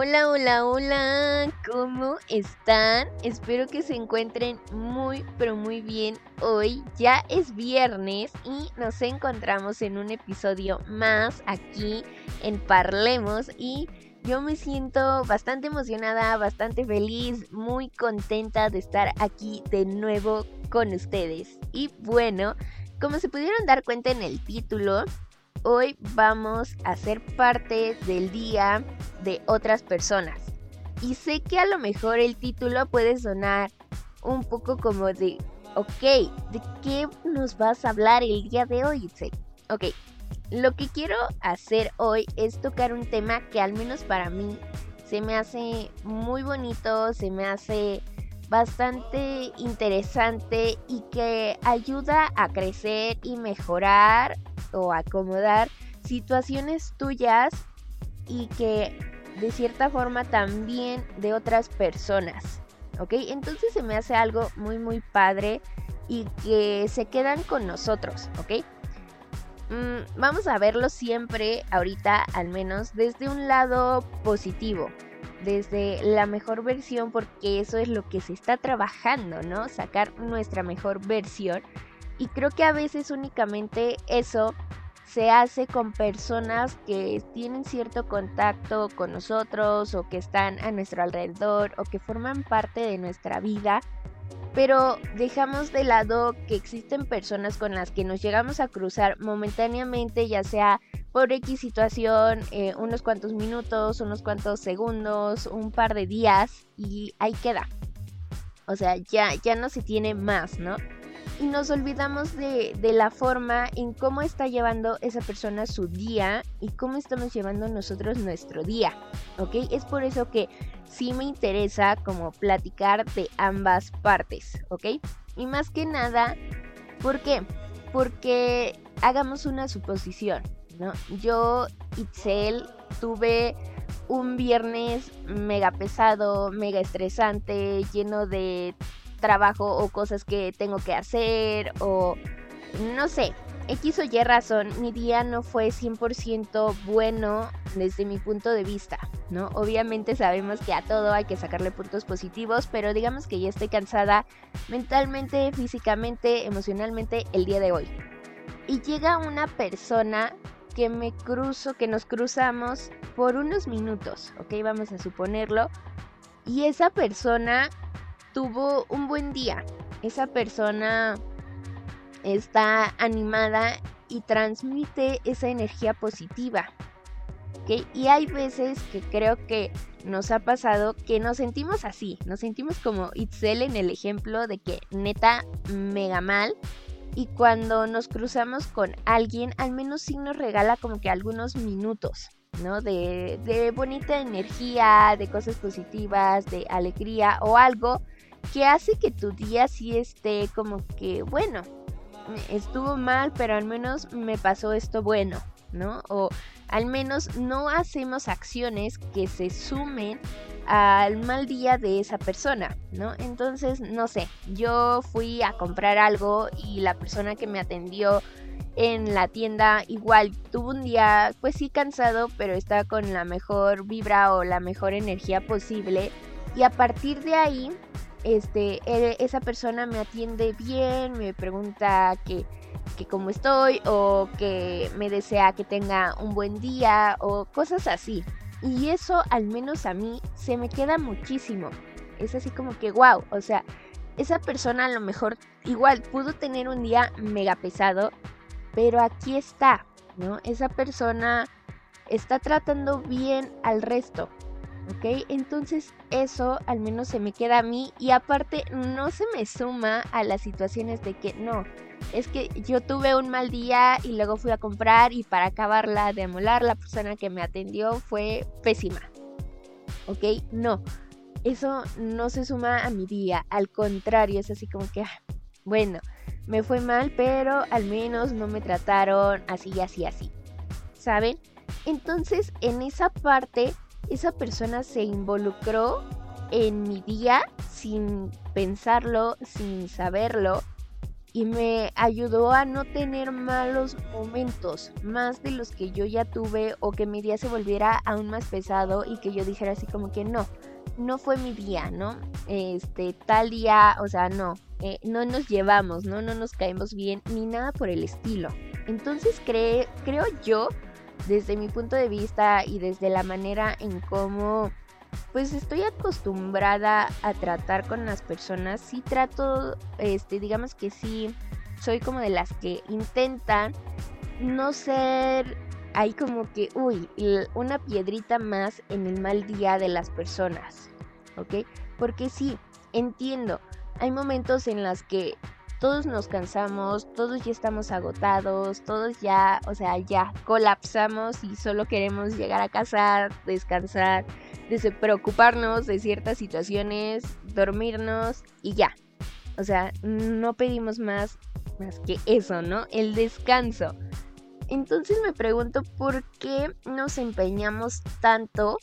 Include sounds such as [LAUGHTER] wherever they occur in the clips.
Hola, hola, hola, ¿cómo están? Espero que se encuentren muy, pero muy bien hoy. Ya es viernes y nos encontramos en un episodio más aquí en Parlemos y yo me siento bastante emocionada, bastante feliz, muy contenta de estar aquí de nuevo con ustedes. Y bueno, como se pudieron dar cuenta en el título, hoy vamos a ser parte del día de otras personas. Y sé que a lo mejor el título puede sonar un poco como de, ok, ¿de qué nos vas a hablar el día de hoy, Ok, lo que quiero hacer hoy es tocar un tema que al menos para mí se me hace muy bonito, se me hace bastante interesante y que ayuda a crecer y mejorar o acomodar situaciones tuyas y que de cierta forma también de otras personas. ¿Ok? Entonces se me hace algo muy muy padre y que se quedan con nosotros. ¿Ok? Mm, vamos a verlo siempre ahorita al menos desde un lado positivo desde la mejor versión porque eso es lo que se está trabajando, ¿no? Sacar nuestra mejor versión. Y creo que a veces únicamente eso se hace con personas que tienen cierto contacto con nosotros o que están a nuestro alrededor o que forman parte de nuestra vida. Pero dejamos de lado que existen personas con las que nos llegamos a cruzar momentáneamente, ya sea por X situación, eh, unos cuantos minutos, unos cuantos segundos, un par de días y ahí queda. O sea, ya, ya no se tiene más, ¿no? Y nos olvidamos de, de la forma en cómo está llevando esa persona su día y cómo estamos llevando nosotros nuestro día, ¿ok? Es por eso que sí me interesa como platicar de ambas partes, ¿ok? Y más que nada, ¿por qué? Porque hagamos una suposición, ¿no? Yo, Itzel, tuve un viernes mega pesado, mega estresante, lleno de trabajo o cosas que tengo que hacer o no sé, X o Y razón, mi día no fue 100% bueno desde mi punto de vista, ¿no? Obviamente sabemos que a todo hay que sacarle puntos positivos, pero digamos que ya estoy cansada mentalmente, físicamente, emocionalmente el día de hoy. Y llega una persona que me cruzo, que nos cruzamos por unos minutos, ¿ok? Vamos a suponerlo. Y esa persona tuvo un buen día. Esa persona está animada y transmite esa energía positiva. Y hay veces que creo que nos ha pasado que nos sentimos así, nos sentimos como Itzel en el ejemplo de que neta mega mal. Y cuando nos cruzamos con alguien, al menos sí nos regala como que algunos minutos, ¿no? De, de bonita energía, de cosas positivas, de alegría o algo que hace que tu día sí esté como que, bueno, estuvo mal, pero al menos me pasó esto bueno, ¿no? O al menos no hacemos acciones que se sumen al mal día de esa persona, ¿no? Entonces, no sé, yo fui a comprar algo y la persona que me atendió en la tienda igual tuvo un día pues sí cansado, pero está con la mejor vibra o la mejor energía posible y a partir de ahí este, e, esa persona me atiende bien, me pregunta que, que cómo estoy o que me desea que tenga un buen día o cosas así. Y eso al menos a mí se me queda muchísimo. Es así como que, wow, o sea, esa persona a lo mejor igual pudo tener un día mega pesado, pero aquí está, ¿no? Esa persona está tratando bien al resto. ¿Ok? Entonces eso al menos se me queda a mí y aparte no se me suma a las situaciones de que no, es que yo tuve un mal día y luego fui a comprar y para acabarla de amolar la persona que me atendió fue pésima, ¿ok? No, eso no se suma a mi día, al contrario, es así como que, ah, bueno, me fue mal, pero al menos no me trataron así, así, así. ¿Saben? Entonces, en esa parte, esa persona se involucró en mi día sin pensarlo, sin saberlo y me ayudó a no tener malos momentos, más de los que yo ya tuve o que mi día se volviera aún más pesado y que yo dijera así como que no, no fue mi día, ¿no? Este, tal día, o sea, no, eh, no nos llevamos, ¿no? No nos caemos bien ni nada por el estilo. Entonces creo yo, desde mi punto de vista y desde la manera en cómo pues estoy acostumbrada a tratar con las personas. Sí trato, este, digamos que sí, soy como de las que intentan no ser ahí como que, uy, una piedrita más en el mal día de las personas, ¿ok? Porque sí, entiendo, hay momentos en los que todos nos cansamos, todos ya estamos agotados, todos ya, o sea, ya colapsamos y solo queremos llegar a casa, descansar, preocuparnos de ciertas situaciones, dormirnos y ya. O sea, no pedimos más, más que eso, ¿no? El descanso. Entonces me pregunto por qué nos empeñamos tanto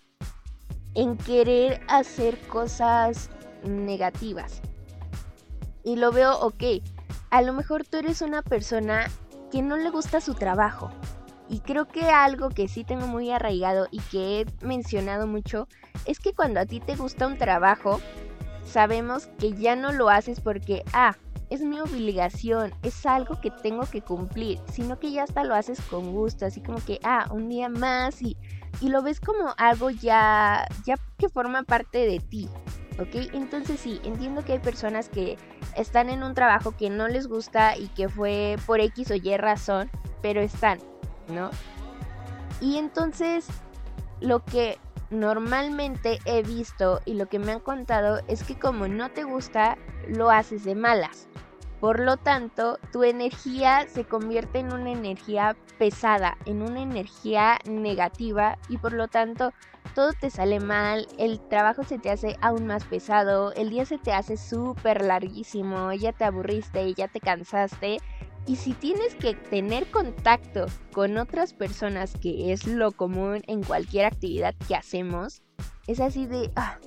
en querer hacer cosas negativas y lo veo, ok, a lo mejor tú eres una persona que no le gusta su trabajo. Y creo que algo que sí tengo muy arraigado y que he mencionado mucho es que cuando a ti te gusta un trabajo, sabemos que ya no lo haces porque, ah, es mi obligación, es algo que tengo que cumplir, sino que ya hasta lo haces con gusto, así como que, ah, un día más y, y lo ves como algo ya, ya que forma parte de ti. ¿Ok? Entonces sí, entiendo que hay personas que están en un trabajo que no les gusta y que fue por X o Y razón, pero están, ¿no? Y entonces lo que normalmente he visto y lo que me han contado es que como no te gusta, lo haces de malas. Por lo tanto, tu energía se convierte en una energía pesada, en una energía negativa y por lo tanto todo te sale mal, el trabajo se te hace aún más pesado, el día se te hace súper larguísimo, ya te aburriste, ya te cansaste. Y si tienes que tener contacto con otras personas, que es lo común en cualquier actividad que hacemos, es así de, ah,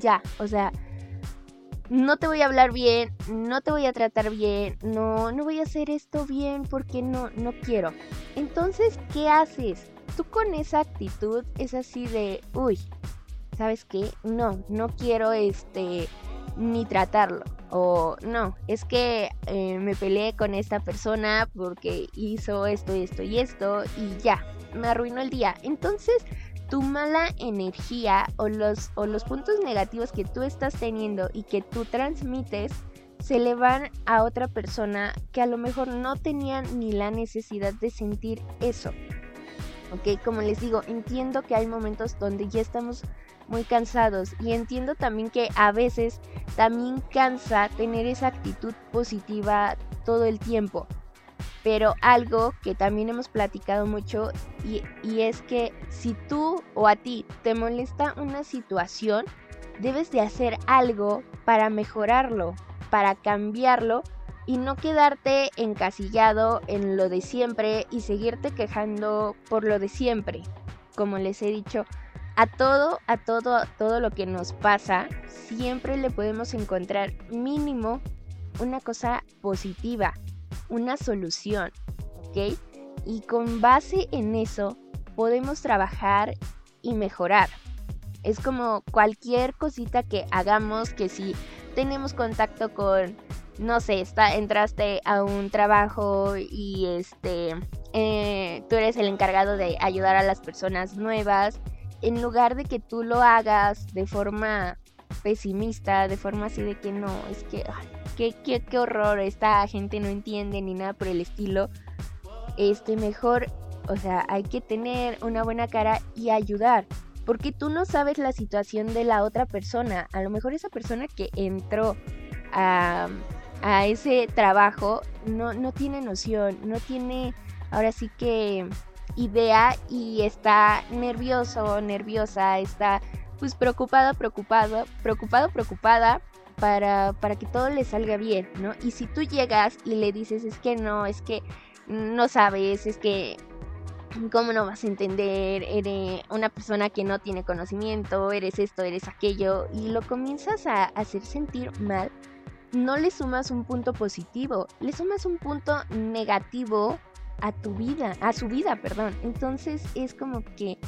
ya, o sea, no te voy a hablar bien, no te voy a tratar bien, no, no voy a hacer esto bien porque no, no quiero. Entonces, ¿qué haces? Tú con esa actitud es así de, uy, ¿sabes qué? No, no quiero este ni tratarlo. O no, es que eh, me peleé con esta persona porque hizo esto, esto y esto y ya, me arruinó el día. Entonces, tu mala energía o los, o los puntos negativos que tú estás teniendo y que tú transmites se le van a otra persona que a lo mejor no tenía ni la necesidad de sentir eso. Ok, como les digo, entiendo que hay momentos donde ya estamos muy cansados y entiendo también que a veces también cansa tener esa actitud positiva todo el tiempo. Pero algo que también hemos platicado mucho y, y, es que si tú o a ti te molesta una situación, debes de hacer algo para mejorarlo, para cambiarlo y no quedarte encasillado en lo de siempre y seguirte quejando por lo de siempre. Como les he dicho, a todo, a todo, a todo lo que nos pasa, siempre le podemos encontrar mínimo una cosa positiva, una solución, ¿ok? Y con base en eso podemos trabajar y mejorar. Es como cualquier cosita que hagamos que si tenemos contacto con no sé, está, entraste a un trabajo y este, eh, tú eres el encargado de ayudar a las personas nuevas, en lugar de que tú lo hagas de forma pesimista, de forma así de que no, es que, qué, horror, esta gente no entiende ni nada por el estilo, este, mejor, o sea, hay que tener una buena cara y ayudar. Porque tú no sabes la situación de la otra persona. A lo mejor esa persona que entró a, a ese trabajo no, no tiene noción, no tiene ahora sí que idea y está nervioso, nerviosa, está pues preocupado, preocupado, preocupado, preocupada para, para que todo le salga bien, ¿no? Y si tú llegas y le dices, es que no, es que no sabes, es que ¿Cómo no vas a entender? Eres una persona que no tiene conocimiento, eres esto, eres aquello, y lo comienzas a hacer sentir mal. No le sumas un punto positivo, le sumas un punto negativo a tu vida, a su vida, perdón. Entonces es como que,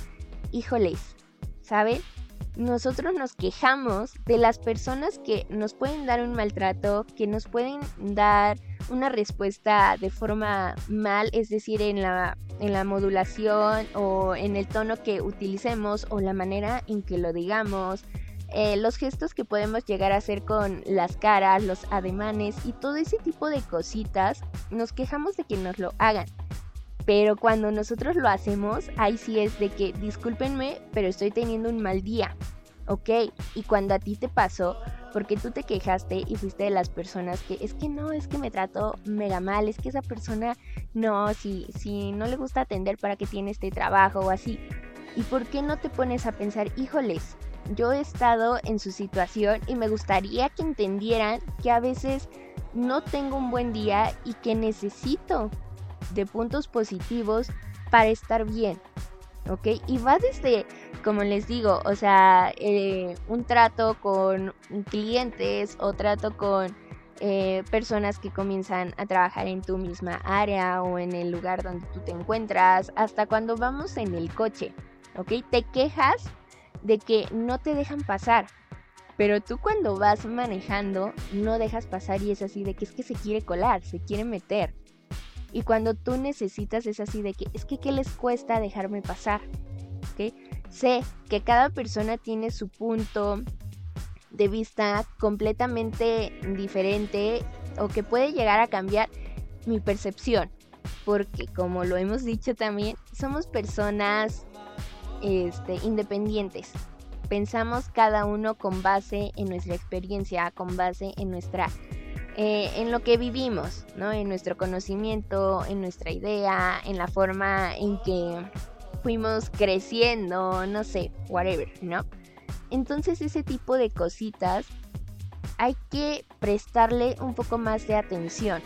híjoles, ¿sabes? Nosotros nos quejamos de las personas que nos pueden dar un maltrato, que nos pueden dar una respuesta de forma mal, es decir, en la, en la modulación o en el tono que utilicemos o la manera en que lo digamos, eh, los gestos que podemos llegar a hacer con las caras, los ademanes y todo ese tipo de cositas, nos quejamos de que nos lo hagan. Pero cuando nosotros lo hacemos, ahí sí es de que discúlpenme, pero estoy teniendo un mal día. ¿Ok? Y cuando a ti te pasó, porque tú te quejaste y fuiste de las personas que es que no, es que me trato mega mal, es que esa persona no, si, si no le gusta atender, ¿para qué tiene este trabajo o así? ¿Y por qué no te pones a pensar, híjoles, yo he estado en su situación y me gustaría que entendieran que a veces no tengo un buen día y que necesito de puntos positivos para estar bien. ¿Ok? Y va desde, como les digo, o sea, eh, un trato con clientes o trato con eh, personas que comienzan a trabajar en tu misma área o en el lugar donde tú te encuentras, hasta cuando vamos en el coche, ¿ok? Te quejas de que no te dejan pasar, pero tú cuando vas manejando no dejas pasar y es así de que es que se quiere colar, se quiere meter. Y cuando tú necesitas es así de que es que qué les cuesta dejarme pasar. Sé que cada persona tiene su punto de vista completamente diferente o que puede llegar a cambiar mi percepción. Porque como lo hemos dicho también, somos personas este, independientes. Pensamos cada uno con base en nuestra experiencia, con base en nuestra eh, en lo que vivimos, ¿no? En nuestro conocimiento, en nuestra idea, en la forma en que fuimos creciendo, no sé, whatever, ¿no? Entonces ese tipo de cositas hay que prestarle un poco más de atención,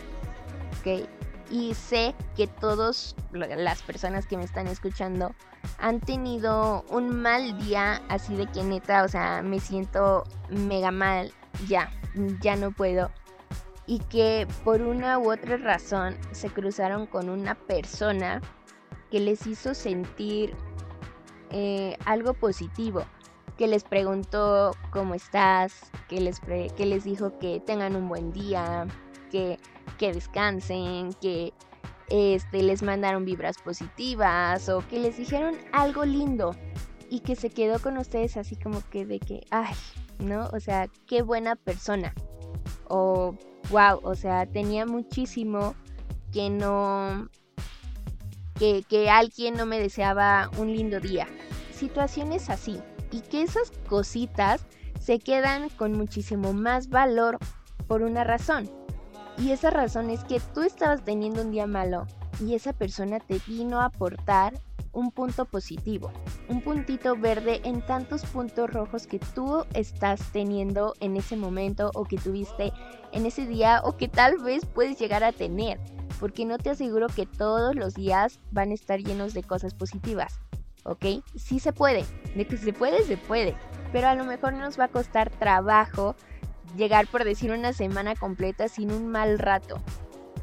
¿ok? Y sé que todas las personas que me están escuchando han tenido un mal día, así de que neta, o sea, me siento mega mal, ya, ya no puedo y que por una u otra razón se cruzaron con una persona que les hizo sentir eh, algo positivo, que les preguntó cómo estás, que les, que les dijo que tengan un buen día, que, que descansen, que este, les mandaron vibras positivas o que les dijeron algo lindo y que se quedó con ustedes así como que de que, ay, ¿no? O sea, qué buena persona. O wow, o sea, tenía muchísimo que no, que, que alguien no me deseaba un lindo día. Situaciones así. Y que esas cositas se quedan con muchísimo más valor por una razón. Y esa razón es que tú estabas teniendo un día malo y esa persona te vino a aportar un punto positivo, un puntito verde en tantos puntos rojos que tú estás teniendo en ese momento o que tuviste en ese día o que tal vez puedes llegar a tener, porque no te aseguro que todos los días van a estar llenos de cosas positivas, ¿ok? Sí se puede, de que se puede, se puede, pero a lo mejor nos va a costar trabajo llegar por decir una semana completa sin un mal rato,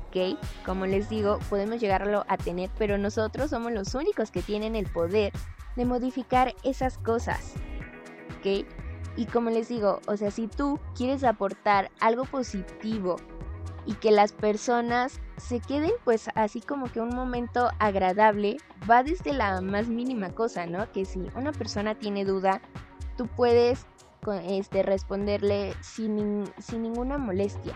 ¿ok? Como les digo, podemos llegarlo a tener, pero nosotros somos los únicos que tienen el poder de modificar esas cosas, ¿ok? Y como les digo, o sea, si tú quieres aportar algo positivo y que las personas se queden pues así como que un momento agradable, va desde la más mínima cosa, ¿no? Que si una persona tiene duda, tú puedes este, responderle sin, sin ninguna molestia,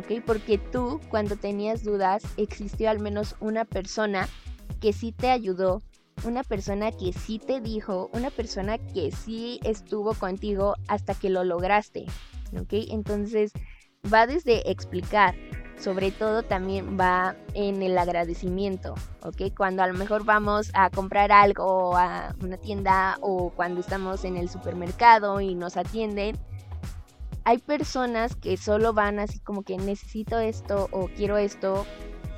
¿ok? Porque tú cuando tenías dudas existió al menos una persona que sí te ayudó una persona que sí te dijo, una persona que sí estuvo contigo hasta que lo lograste, ¿ok? Entonces va desde explicar, sobre todo también va en el agradecimiento, ¿ok? Cuando a lo mejor vamos a comprar algo a una tienda o cuando estamos en el supermercado y nos atienden, hay personas que solo van así como que necesito esto o quiero esto,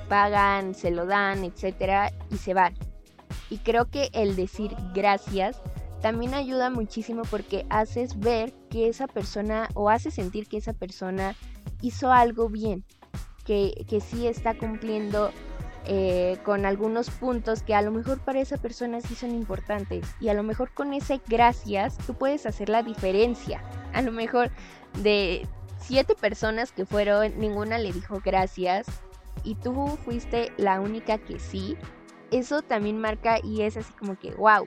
pagan, se lo dan, etcétera, y se van. Y creo que el decir gracias también ayuda muchísimo porque haces ver que esa persona o hace sentir que esa persona hizo algo bien, que, que sí está cumpliendo eh, con algunos puntos que a lo mejor para esa persona sí son importantes y a lo mejor con ese gracias tú puedes hacer la diferencia. A lo mejor de siete personas que fueron, ninguna le dijo gracias y tú fuiste la única que sí. Eso también marca y es así como que wow.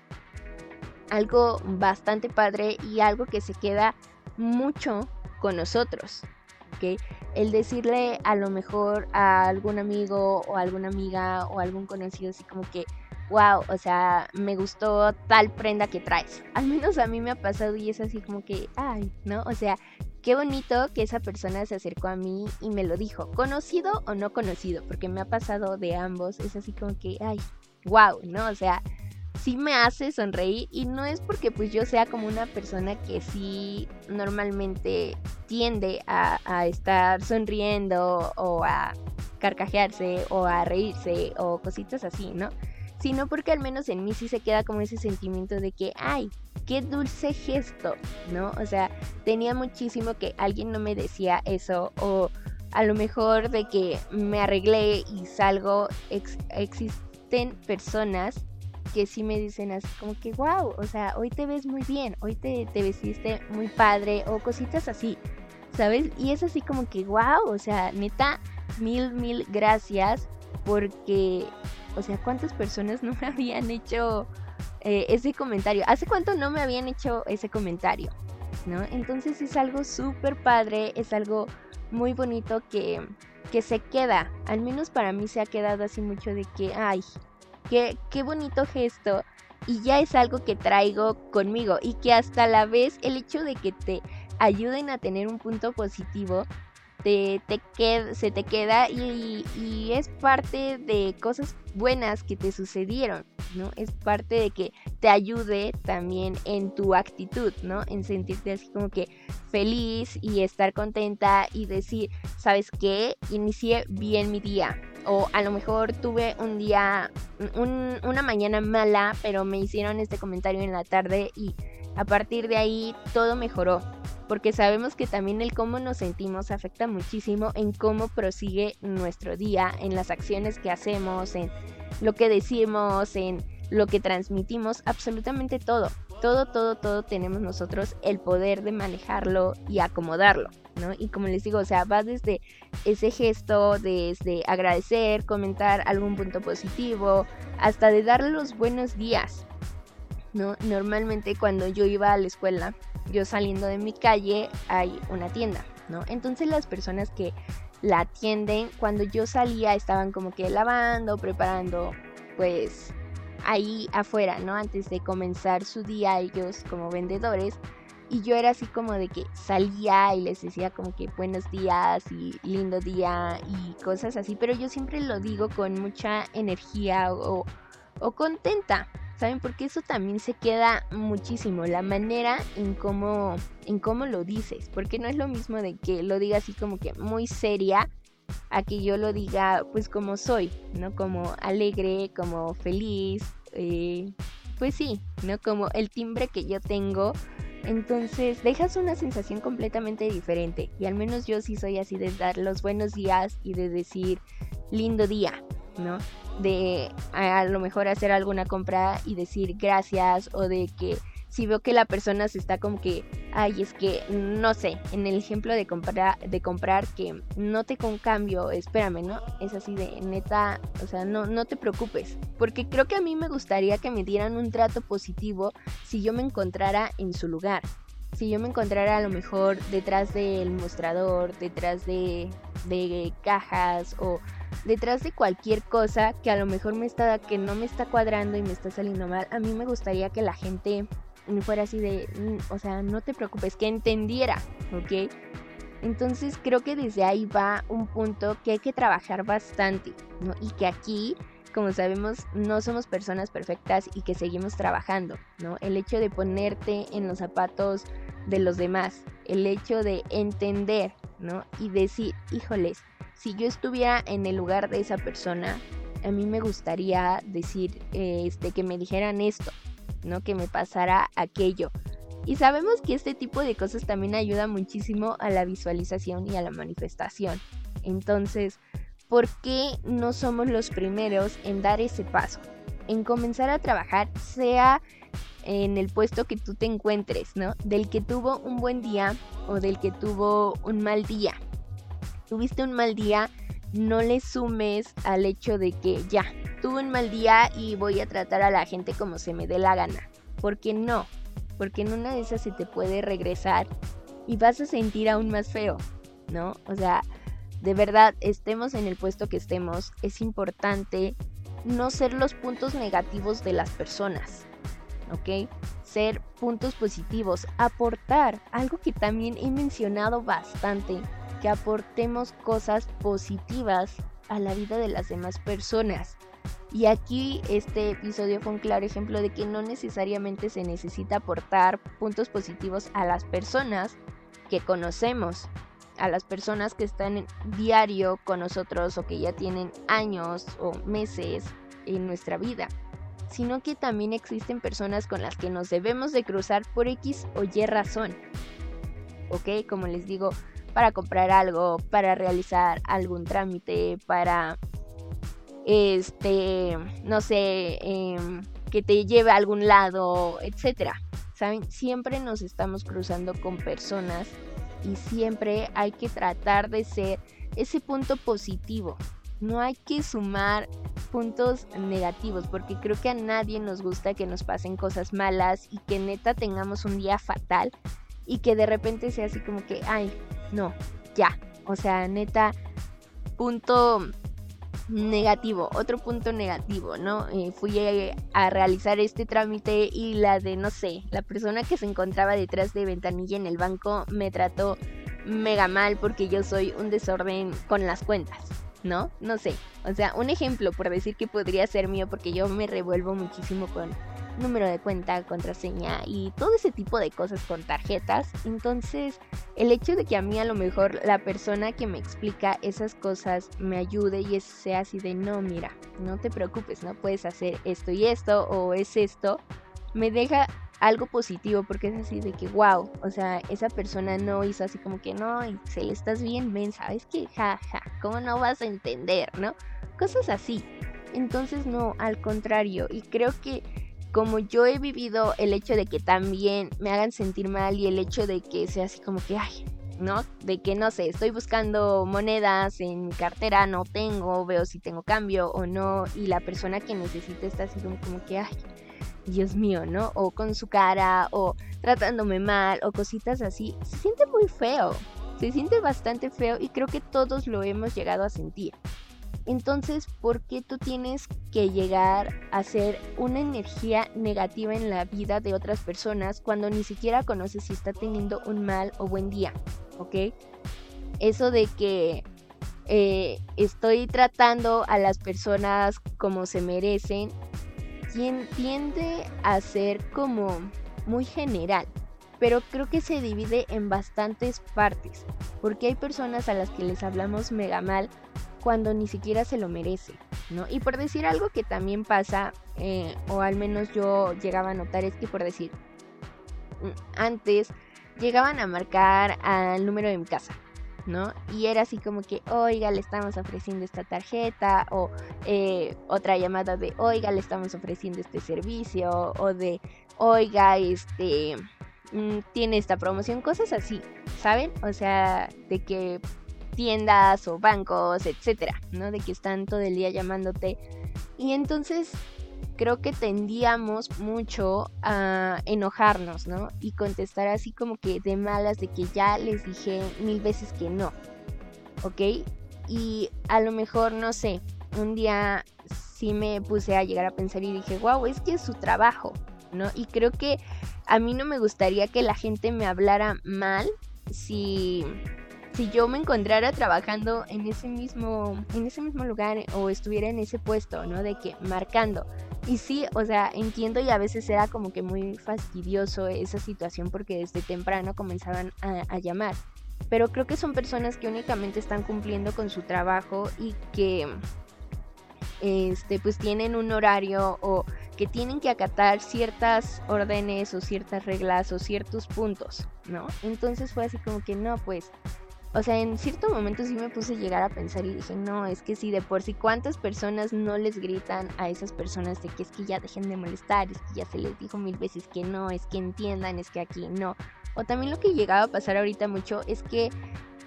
Algo bastante padre y algo que se queda mucho con nosotros. El decirle a lo mejor a algún amigo o alguna amiga o algún conocido así como que, wow, o sea, me gustó tal prenda que traes. [LAUGHS] Al menos a mí me ha pasado y es así como que, ay, ¿no? O sea, qué bonito que esa persona se acercó a mí y me lo dijo, conocido o no conocido, porque me ha pasado de ambos, es así como que, ay, wow, ¿no? O sea, sí me hace sonreír y no es porque pues yo sea como una persona que sí normalmente tiende a, estar sonriendo o a carcajearse o a reírse o cositas así, ¿no? Sino porque al menos en mí sí se queda como ese sentimiento de que, ay, qué dulce gesto, ¿no? O sea, tenía muchísimo que alguien no me decía eso o a lo mejor de que me arreglé y salgo, existen personas que sí me dicen así como que, wow, o sea, hoy te ves muy bien, hoy te, te vestiste muy padre o cositas así, ¿sabes? Y es así como que, wow, o sea, neta, mil, mil gracias porque, o sea, ¿cuántas personas no [LAUGHS] me habían hecho eh, ese comentario? ¿Hace cuánto no me habían hecho ese comentario? ¿No? Entonces es algo súper padre, es algo muy bonito que, que se queda, al menos para mí se ha quedado así mucho de que, ay, Qué, qué bonito gesto. Y ya es algo que traigo conmigo y que hasta la vez el hecho de que te ayuden a tener un punto positivo te, te se te queda y, y, es parte de cosas buenas que te sucedieron, ¿no? Es parte de que te ayude también en tu actitud, ¿no? En sentirte así como que feliz y estar contenta y decir, ¿sabes qué? Inicié bien mi día, o a lo mejor tuve un día, una mañana mala, pero me hicieron este comentario en la tarde y a partir de ahí todo mejoró. Porque sabemos que también el cómo nos sentimos afecta muchísimo en cómo prosigue nuestro día, en las acciones que hacemos, en lo que decimos, en lo que transmitimos, absolutamente todo. Todo, todo, todo tenemos nosotros el poder de manejarlo y acomodarlo. ¿no? Y como les digo, o sea, va desde ese gesto, desde agradecer, comentar algún punto positivo, hasta de darle los buenos días, ¿no? Normalmente cuando yo iba a la escuela, yo saliendo de mi calle hay una tienda, ¿no? Entonces las personas que la atienden, cuando yo salía estaban como que lavando, preparando, pues ahí afuera, ¿no? Antes de comenzar su día ellos como vendedores y yo era así como de que salía y les decía como que buenos días y lindo día y cosas así, pero yo siempre lo digo con mucha energía o, o contenta, ¿saben? Porque eso también se queda muchísimo, la manera en cómo, en cómo lo dices, porque no es lo mismo de que lo diga así como que muy seria a que yo lo diga pues como soy, ¿no? Como alegre, como feliz, eh, pues sí, ¿no? Como el timbre que yo tengo entonces dejas una sensación completamente diferente. Y al menos yo sí soy así de dar los buenos días y de decir lindo día, ¿no? De a, lo mejor hacer alguna compra y decir gracias o de que si veo que la persona se está como que, ay, es que no sé, en el ejemplo de comprar, de comprar que note con cambio, espérame, ¿no? Es así de neta, o sea, no, no te preocupes, porque creo que a mí me gustaría que me dieran un trato positivo si yo me encontrara en su lugar. Si yo me encontrara a lo mejor detrás del mostrador, detrás de, de cajas o detrás de cualquier cosa que a lo mejor me está que no me está cuadrando y me está saliendo mal, a mí me gustaría que la gente fuera así de, mm, o sea, no te preocupes, que entendiera, ¿ok? Entonces creo que desde ahí va un punto que hay que trabajar bastante, ¿no? Y que aquí, como sabemos, no somos personas perfectas y que seguimos trabajando, ¿no? El hecho de ponerte en los zapatos de los demás, el hecho de entender, ¿no? Y decir, híjoles, si yo estuviera en el lugar de esa persona, a mí me gustaría decir, este, que me dijeran esto, ¿no? Que me pasara aquello. Y sabemos que este tipo de cosas también ayuda muchísimo a la visualización y a la manifestación. Entonces, ¿por qué no somos los primeros en dar ese paso? En comenzar a trabajar, sea en el puesto que tú te encuentres, ¿no? Del que tuvo un buen día o del que tuvo un mal día. Tuviste un mal día, no le sumes al hecho de que ya, tuve un mal día y voy a tratar a la gente como se me dé la gana. Porque no, porque en una de esas se te puede regresar y vas a sentir aún más feo, ¿no? O sea, de verdad, estemos en el puesto que estemos, es importante no ser los puntos negativos de las personas, ¿ok? Ser puntos positivos, aportar, algo que también he mencionado bastante, que aportemos cosas positivas a la vida de las demás personas. Y aquí este episodio fue un claro ejemplo de que no necesariamente se necesita aportar puntos positivos a las personas que conocemos, a las personas que están en diario con nosotros o que ya tienen años o meses en nuestra vida, sino que también existen personas con las que nos debemos de cruzar por X o Y razón. ¿Ok? Como les digo, para comprar algo, para realizar algún trámite, para este, no sé, em, que te lleve a algún lado, etcétera. ¿Saben? Siempre nos estamos cruzando con personas y siempre hay que tratar de ser ese punto positivo. No hay que sumar puntos negativos porque creo que a nadie nos gusta que nos pasen cosas malas y que neta tengamos un día fatal y que de repente sea así como que, ay, no, ya. O sea, neta, punto negativo, otro punto negativo, ¿no? Eh, fui a, realizar este trámite y la de, no sé, la persona que se encontraba detrás de ventanilla en el banco me trató mega mal porque yo soy un desorden con las cuentas, ¿no? No sé, o sea, un ejemplo por decir que podría ser mío porque yo me revuelvo muchísimo con número de cuenta, contraseña y todo ese tipo de cosas con tarjetas. Entonces, el hecho de que a mí a lo mejor la persona que me explica esas cosas me ayude y sea así de, no, mira, no te preocupes, no puedes hacer esto y esto o es esto, me deja algo positivo porque es así de que wow, o sea, esa persona no hizo así como que no, se le estás bien mensa, es que ja, ja, ¿cómo no vas a entender, no? Cosas así. Entonces no, al contrario, y creo que como yo he vivido el hecho de que también me hagan sentir mal y el hecho de que sea así como que, ay, ¿no? De que no sé, estoy buscando monedas en mi cartera, no tengo, veo si tengo cambio o no, y la persona que necesita está así como, como que, ay, Dios mío, ¿no? O con su cara, o tratándome mal, o cositas así. Se siente muy feo, se siente bastante feo y creo que todos lo hemos llegado a sentir. Entonces, ¿por qué tú tienes que llegar a ser una energía negativa en la vida de otras personas cuando ni siquiera conoces si está teniendo un mal o buen día? ¿Ok? Eso de que eh, estoy tratando a las personas como se merecen, tiende a ser como muy general pero creo que se divide en bastantes partes, porque hay personas a las que les hablamos mega mal cuando ni siquiera se lo merece, ¿no? Y por decir algo que también pasa, eh, o al menos yo llegaba a notar, es que por decir, mm, antes llegaban a marcar al número de mi casa, ¿no? Y era así como que, oiga, le estamos ofreciendo esta tarjeta, o eh, otra llamada de, oiga, le estamos ofreciendo este servicio, o de, oiga, este, mm, tiene esta promoción, cosas así, ¿saben? O sea, de que tiendas o bancos, etcétera, ¿no? De que están todo el día llamándote. Y entonces creo que tendíamos mucho a enojarnos, ¿no? Y contestar así como que de malas de que ya les dije mil veces que no, ¿ok? Y a lo mejor, no sé, un día sí me puse a llegar a pensar y dije, wow, es que es su trabajo, ¿no? Y creo que a mí no me gustaría que la gente me hablara mal si si yo me encontrara trabajando en ese mismo, en ese mismo lugar o estuviera en ese puesto, ¿no? De que marcando, Y sí, o sea, entiendo y a veces era como que muy fastidioso esa situación porque desde temprano comenzaban a, llamar. Pero creo que son personas que únicamente están cumpliendo con su trabajo y que este pues tienen un horario o que tienen que acatar ciertas órdenes o ciertas reglas o ciertos puntos, ¿no? Entonces fue así como que no, pues o sea, en cierto momento sí me puse a llegar a pensar y dije, no, es que si de por sí cuántas personas no les gritan a esas personas de que es que ya dejen de molestar, es que ya se les dijo mil veces que no, es que entiendan, es que aquí no. O también lo que llegaba a pasar ahorita mucho es que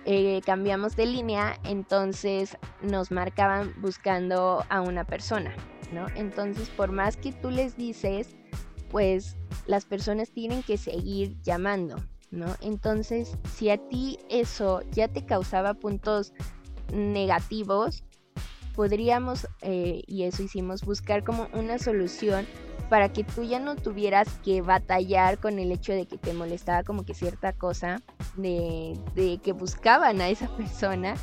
eh, cambiamos de línea, entonces nos marcaban buscando a una persona, ¿no? Entonces, por más que tú les dices, pues las personas tienen que seguir llamando. ¿No? Entonces, si a ti eso ya te causaba puntos negativos, podríamos, eh, y eso hicimos, buscar como una solución para que tú ya no tuvieras que batallar con el hecho de que te molestaba como que cierta cosa, de, de que buscaban a esa [LAUGHS] persona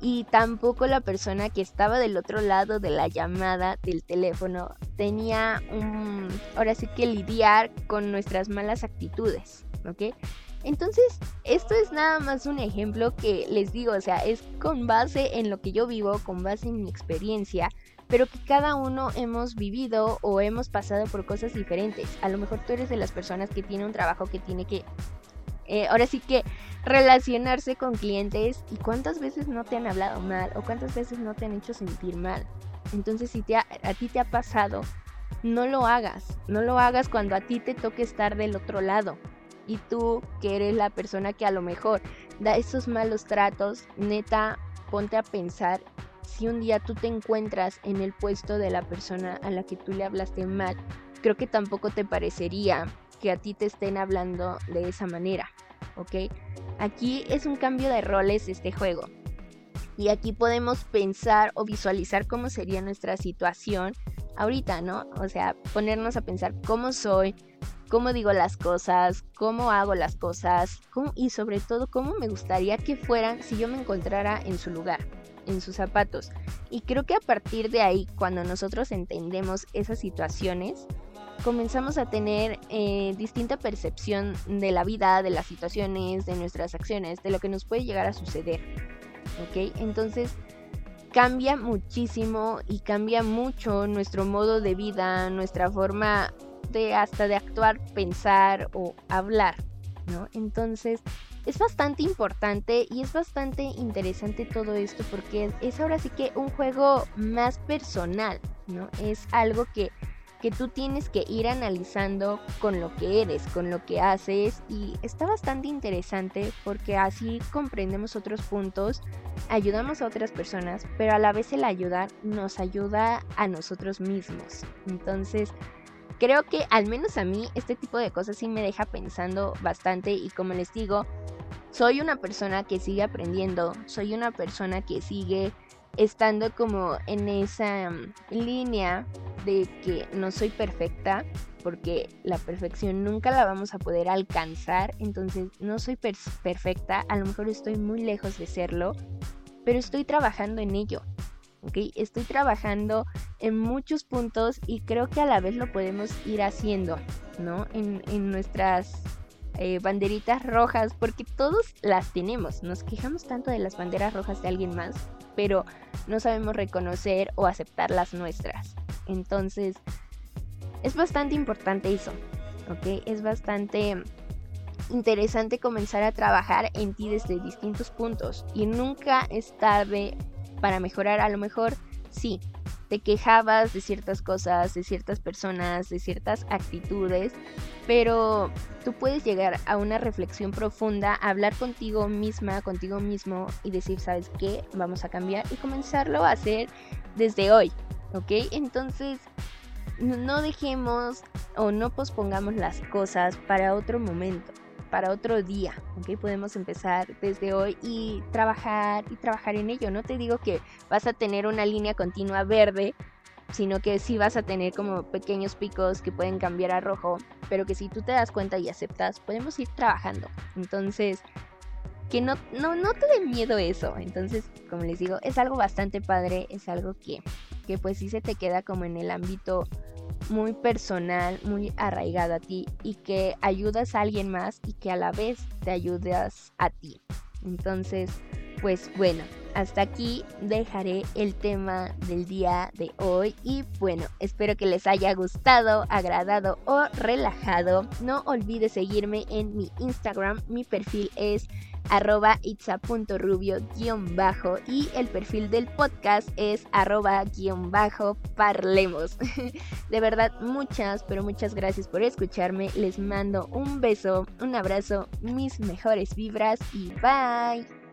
y tampoco la persona que estaba del otro lado de la llamada del teléfono tenía un, ahora sí que lidiar con nuestras malas actitudes, ¿ok? Entonces, esto es nada más un ejemplo que les digo, o sea, es con base en lo que yo vivo, con base en mi experiencia, pero que cada uno hemos vivido o hemos pasado por cosas diferentes. A lo mejor tú eres de las personas que tiene un trabajo que tiene que, eh, ahora sí que relacionarse con clientes y cuántas veces no te han hablado mal o cuántas veces no te han hecho sentir mal. Entonces, si te a ti te ha pasado, no lo hagas, no lo hagas cuando a ti te toque estar del otro lado y tú que eres la persona que a lo mejor da esos malos tratos, neta, ponte a pensar si un día tú te encuentras en el puesto de la persona a la que tú le hablaste mal, creo que tampoco te parecería que a ti te estén hablando de esa manera, ¿ok? Aquí es un cambio de roles este juego. Y aquí podemos pensar o visualizar cómo sería nuestra situación ahorita, ¿no? O sea, ponernos a pensar cómo soy, cómo digo las cosas, cómo hago las cosas y sobre todo cómo me gustaría que fueran si yo me encontrara en su lugar, en sus zapatos. Y creo que a partir de ahí, cuando nosotros entendemos esas situaciones, comenzamos a tener eh, distinta percepción de la vida, de las situaciones, de nuestras acciones, de lo que nos puede llegar a suceder. ¿Ok? Entonces cambia muchísimo y cambia mucho nuestro modo de vida, nuestra forma hasta de actuar, pensar o hablar, ¿no? Entonces es bastante importante y es bastante interesante todo esto porque es, ahora sí que un juego más personal, ¿no? Es algo que, que tú tienes que ir analizando con lo que eres, con lo que haces y está bastante interesante porque así comprendemos otros puntos, ayudamos a otras personas, pero a la vez el ayudar nos ayuda a nosotros mismos. Entonces, creo que al menos a mí este tipo de cosas sí me deja pensando bastante y como les digo, soy una persona que sigue aprendiendo, soy una persona que sigue estando como en esa mm, línea de que no soy perfecta, porque la perfección nunca la vamos a poder alcanzar, entonces no soy perfecta, a lo mejor estoy muy lejos de serlo, pero estoy trabajando en ello. Estoy trabajando en muchos puntos y creo que a la vez lo podemos ir haciendo, ¿no? En, nuestras eh, banderitas rojas, porque todos las tenemos. Nos quejamos tanto de las banderas rojas de alguien más, pero no sabemos reconocer o aceptar las nuestras. Entonces, es bastante importante eso, ¿ok? Es bastante interesante comenzar a trabajar en ti desde distintos puntos y nunca es tarde para mejorar. A lo mejor sí, te quejabas de ciertas cosas, de ciertas personas, de ciertas actitudes, pero tú puedes llegar a una reflexión profunda, hablar contigo misma, contigo mismo y decir, ¿sabes qué? Vamos a cambiar y comenzarlo a hacer desde hoy, ¿ok? Entonces, no dejemos o no pospongamos las cosas para otro momento para otro día, ¿ok? Podemos empezar desde hoy y trabajar y trabajar en ello. No te digo que vas a tener una línea continua verde, sino que sí vas a tener como pequeños picos que pueden cambiar a rojo, pero que si tú te das cuenta y aceptas, podemos ir trabajando. Entonces, que no, no, no te dé miedo eso. Entonces, como les digo, es algo bastante padre, es algo que, que pues sí se te queda como en el ámbito muy personal, muy arraigado a ti y que ayudas a alguien más y que a la vez te ayudas a ti. Entonces, pues bueno, hasta aquí dejaré el tema del día de hoy y bueno, espero que les haya gustado, agradado o relajado. No olvides seguirme en mi Instagram, mi perfil es arroba itza.rubio guion bajo y el perfil del podcast es arroba guion bajo parlemos. [LAUGHS] De verdad, muchas, pero muchas gracias por escucharme. Les mando un beso, un abrazo, mis mejores vibras y bye.